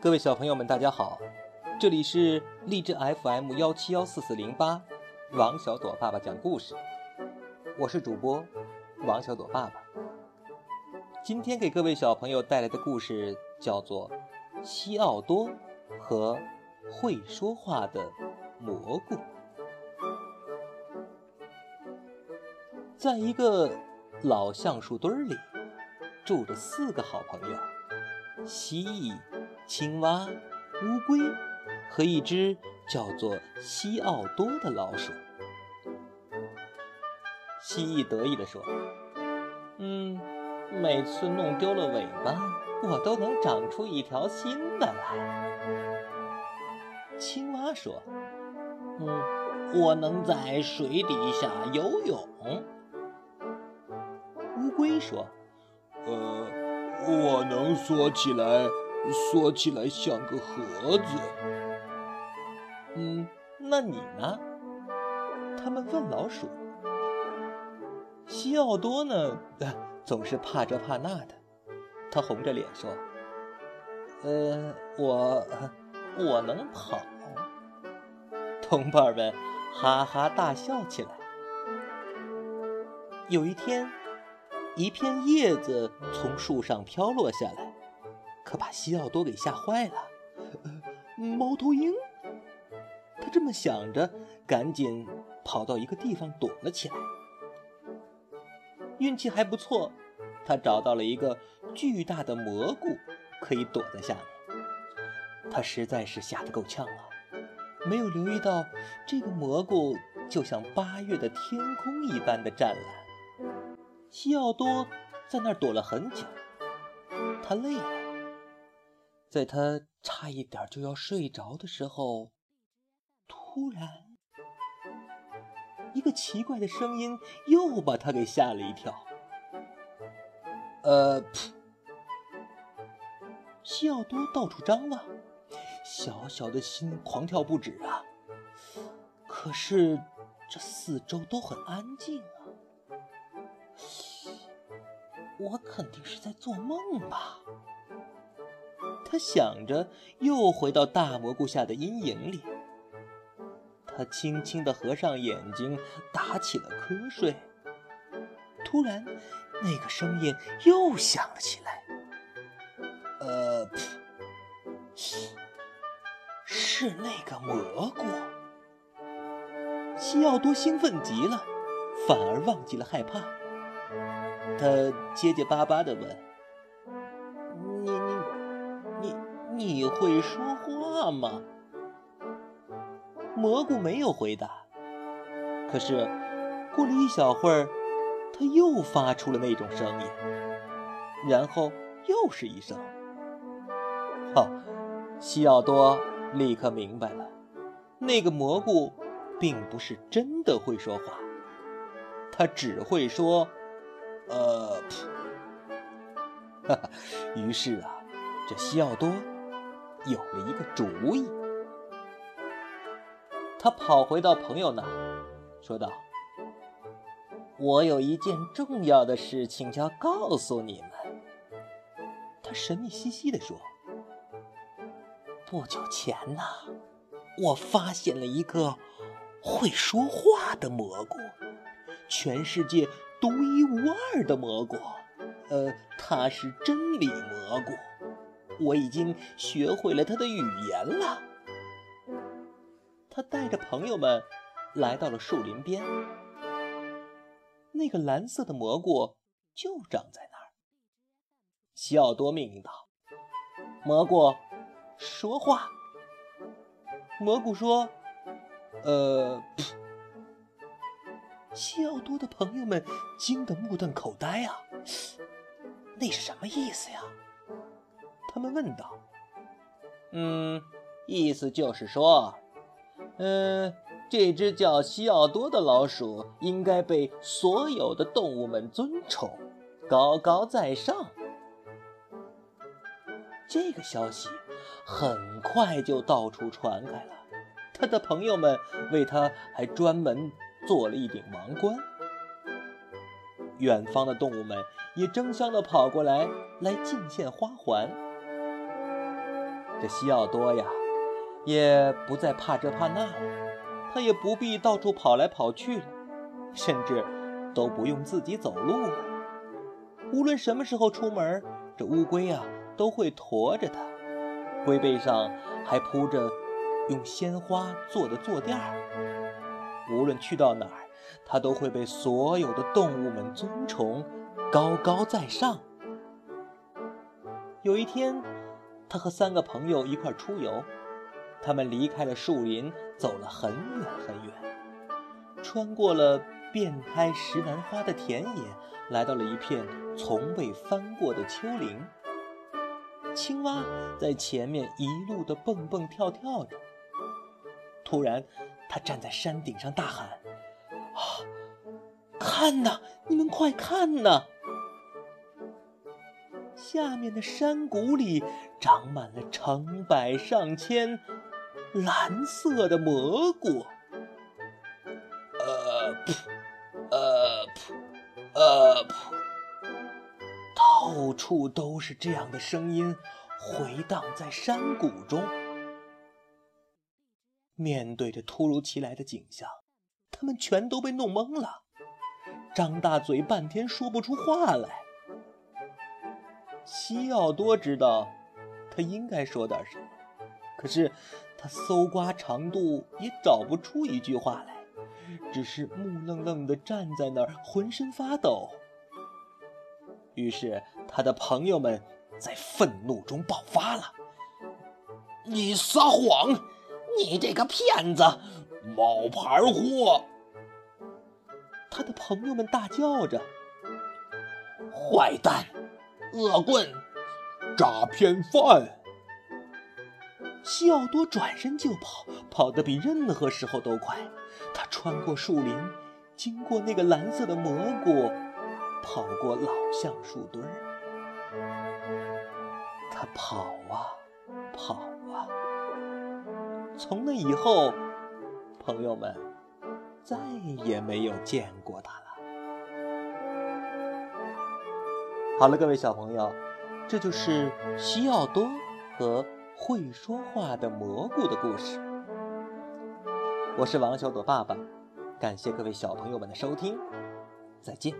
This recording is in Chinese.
各位小朋友们，大家好，这里是荔枝 FM 幺七幺四四零八，王小朵爸爸讲故事，我是主播王小朵爸爸。今天给各位小朋友带来的故事叫做《西奥多和会说话的蘑菇》。在一个老橡树堆里，住着四个好朋友：蜥蜴。青蛙、乌龟和一只叫做西奥多的老鼠。蜥蜴得意地说：“嗯，每次弄丢了尾巴，我都能长出一条新的来。”青蛙说：“嗯，我能在水底下游泳。”乌龟说：“呃，我能缩起来。”缩起来像个盒子。嗯，那你呢？他们问老鼠。西奥多呢，总是怕这怕那的。他红着脸说：“呃，我我能跑。”同伴们哈哈大笑起来。有一天，一片叶子从树上飘落下来。可把西奥多给吓坏了，猫头鹰。他这么想着，赶紧跑到一个地方躲了起来。运气还不错，他找到了一个巨大的蘑菇，可以躲在下面。他实在是吓得够呛啊，没有留意到这个蘑菇就像八月的天空一般的湛蓝。西奥多在那儿躲了很久，他累了。在他差一点就要睡着的时候，突然，一个奇怪的声音又把他给吓了一跳。呃，西奥多到处张望，小小的心狂跳不止啊。可是这四周都很安静啊，我肯定是在做梦吧。他想着，又回到大蘑菇下的阴影里。他轻轻地合上眼睛，打起了瞌睡。突然，那个声音又响了起来。呃，是那个蘑菇。西奥多兴奋极了，反而忘记了害怕。他结结巴巴地问。你你你你会说话吗？蘑菇没有回答。可是过了一小会儿，它又发出了那种声音，然后又是一声。哦，西奥多立刻明白了，那个蘑菇并不是真的会说话，它只会说“呃”。哈哈，于是啊，这西奥多。有了一个主意，他跑回到朋友那，说道：“我有一件重要的事情要告诉你们。”他神秘兮兮地说：“不久前呐，我发现了一个会说话的蘑菇，全世界独一无二的蘑菇。呃，它是真理蘑菇。”我已经学会了他的语言了。他带着朋友们来到了树林边，那个蓝色的蘑菇就长在那儿。西奥多命令道：“蘑菇，说话。”蘑菇说：“呃。”西奥多的朋友们惊得目瞪口呆啊！那是什么意思呀？他们问道：“嗯，意思就是说，嗯，这只叫西奥多的老鼠应该被所有的动物们尊崇，高高在上。”这个消息很快就到处传开了，他的朋友们为他还专门做了一顶王冠。远方的动物们也争相的跑过来，来敬献花环。这西奥多呀，也不再怕这怕那了，他也不必到处跑来跑去了，甚至都不用自己走路了。无论什么时候出门，这乌龟啊都会驮着它，龟背上还铺着用鲜花做的坐垫儿。无论去到哪儿，它都会被所有的动物们尊崇，高高在上。有一天，他和三个朋友一块出游，他们离开了树林，走了很远很远，穿过了遍开石楠花的田野，来到了一片从未翻过的丘陵。青蛙在前面一路的蹦蹦跳跳着，突然，他站在山顶上大喊：“啊，看呐，你们快看呐！下面的山谷里长满了成百上千蓝色的蘑菇。”呃噗，呃噗，呃噗，到处都是这样的声音，回荡在山谷中。面对着突如其来的景象，他们全都被弄懵了，张大嘴半天说不出话来。西奥多知道他应该说点什么，可是他搜刮长度也找不出一句话来，只是木愣愣地站在那儿，浑身发抖。于是他的朋友们在愤怒中爆发了：“你撒谎！”你这个骗子，冒牌货！他的朋友们大叫着：“坏蛋，恶棍，诈骗犯！”西奥多转身就跑，跑得比任何时候都快。他穿过树林，经过那个蓝色的蘑菇，跑过老橡树墩儿。他跑啊，跑。从那以后，朋友们再也没有见过他了。好了，各位小朋友，这就是西奥多和会说话的蘑菇的故事。我是王小朵爸爸，感谢各位小朋友们的收听，再见。